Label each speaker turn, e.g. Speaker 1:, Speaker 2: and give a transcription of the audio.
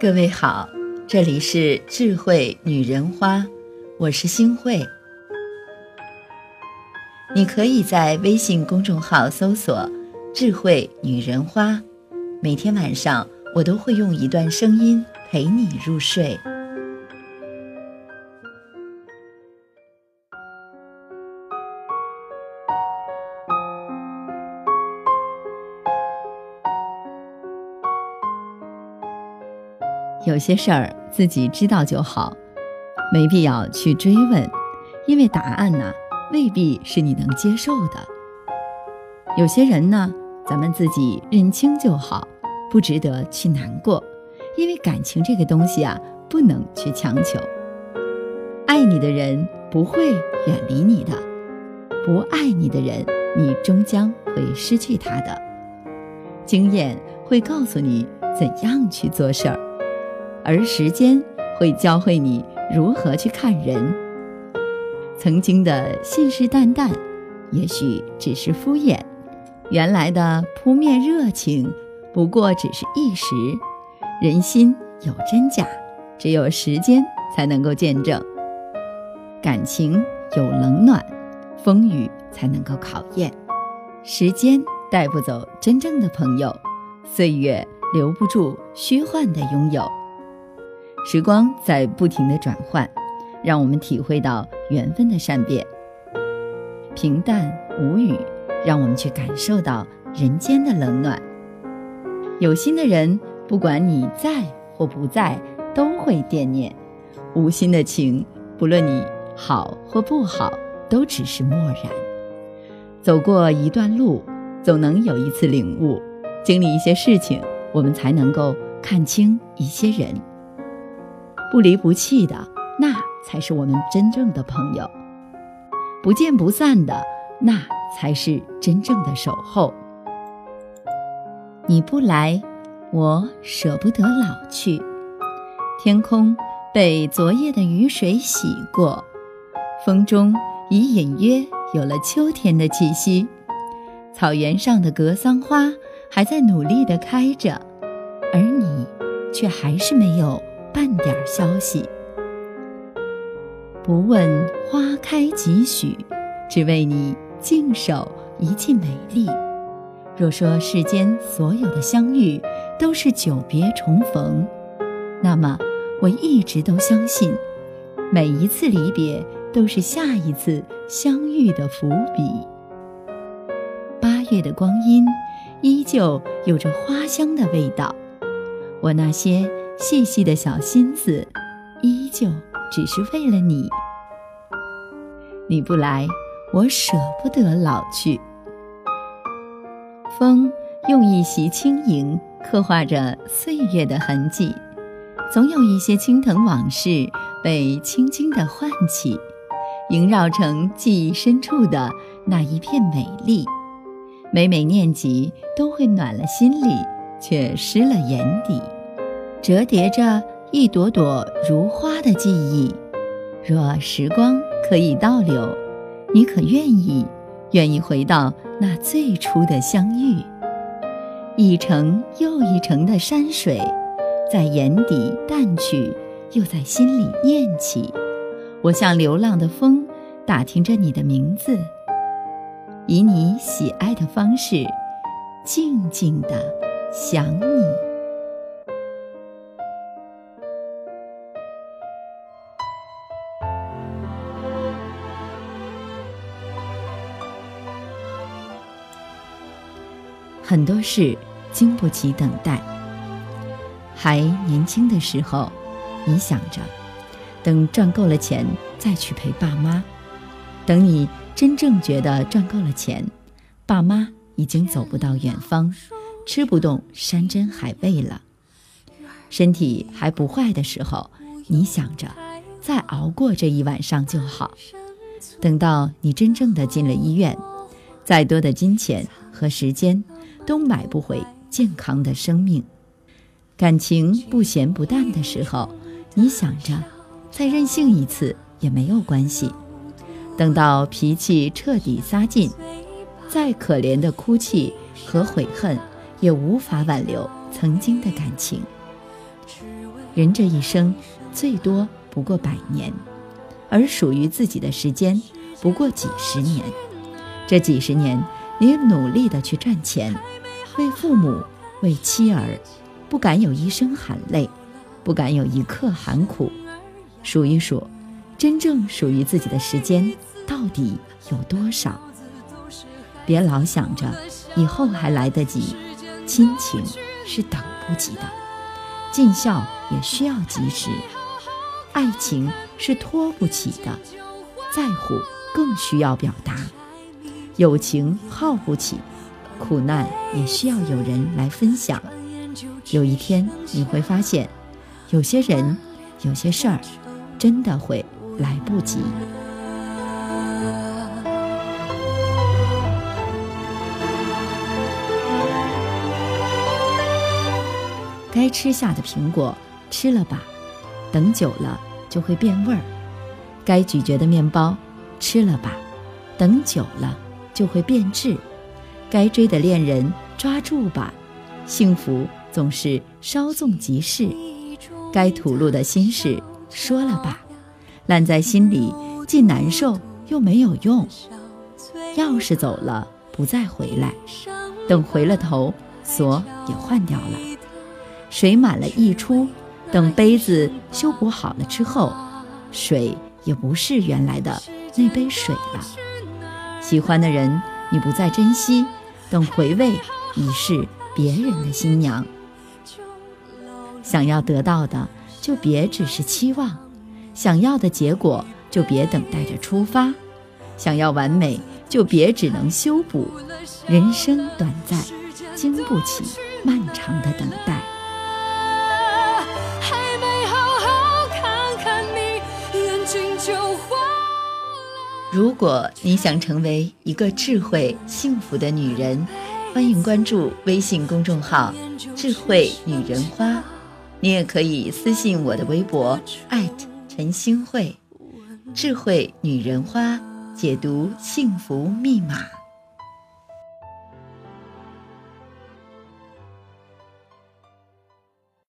Speaker 1: 各位好，这里是智慧女人花，我是星慧。你可以在微信公众号搜索“智慧女人花”，每天晚上我都会用一段声音陪你入睡。有些事儿自己知道就好，没必要去追问，因为答案呢未必是你能接受的。有些人呢，咱们自己认清就好，不值得去难过，因为感情这个东西啊，不能去强求。爱你的人不会远离你的，不爱你的人，你终将会失去他的。经验会告诉你怎样去做事儿。而时间会教会你如何去看人。曾经的信誓旦旦，也许只是敷衍；原来的扑面热情，不过只是一时。人心有真假，只有时间才能够见证。感情有冷暖，风雨才能够考验。时间带不走真正的朋友，岁月留不住虚幻的拥有。时光在不停的转换，让我们体会到缘分的善变；平淡无语，让我们去感受到人间的冷暖。有心的人，不管你在或不在，都会惦念；无心的情，不论你好或不好，都只是漠然。走过一段路，总能有一次领悟；经历一些事情，我们才能够看清一些人。不离不弃的，那才是我们真正的朋友；不见不散的，那才是真正的守候。你不来，我舍不得老去。天空被昨夜的雨水洗过，风中已隐约有了秋天的气息。草原上的格桑花还在努力地开着，而你却还是没有。半点消息，不问花开几许，只为你静守一季美丽。若说世间所有的相遇都是久别重逢，那么我一直都相信，每一次离别都是下一次相遇的伏笔。八月的光阴，依旧有着花香的味道。我那些。细细的小心思，依旧只是为了你。你不来，我舍不得老去。风用一袭轻盈刻画着岁月的痕迹，总有一些青藤往事被轻轻的唤起，萦绕成记忆深处的那一片美丽。每每念及，都会暖了心里，却湿了眼底。折叠着一朵朵如花的记忆，若时光可以倒流，你可愿意？愿意回到那最初的相遇？一程又一程的山水，在眼底淡去，又在心里念起。我像流浪的风，打听着你的名字，以你喜爱的方式，静静的想你。很多事经不起等待。还年轻的时候，你想着等赚够了钱再去陪爸妈；等你真正觉得赚够了钱，爸妈已经走不到远方，吃不动山珍海味了。身体还不坏的时候，你想着再熬过这一晚上就好。等到你真正的进了医院，再多的金钱和时间。都买不回健康的生命，感情不咸不淡的时候，你想着再任性一次也没有关系。等到脾气彻底撒尽，再可怜的哭泣和悔恨也无法挽留曾经的感情。人这一生最多不过百年，而属于自己的时间不过几十年。这几十年，你努力的去赚钱，为父母，为妻儿，不敢有一声喊累，不敢有一刻喊苦。数一数，真正属于自己的时间到底有多少？别老想着以后还来得及，亲情是等不及的，尽孝也需要及时，爱情是拖不起的，在乎更需要表达，友情耗不起，苦难也需要有人来分享。有一天你会发现，有些人，有些事儿。真的会来不及。该吃下的苹果吃了吧，等久了就会变味儿；该咀嚼的面包吃了吧，等久了就会变质；该追的恋人抓住吧，幸福总是稍纵即逝；该吐露的心事。说了吧，烂在心里既难受又没有用。钥匙走了不再回来，等回了头锁也换掉了。水满了溢出，等杯子修补好了之后，水也不是原来的那杯水了。喜欢的人你不再珍惜，等回味已是别人的新娘。想要得到的。就别只是期望，想要的结果就别等待着出发，想要完美就别只能修补。人生短暂，经不起漫长的等待。如果你想成为一个智慧幸福的女人，欢迎关注微信公众号“智慧女人花”。你也可以私信我的微博艾特陈星慧，智慧女人花解读幸福密码。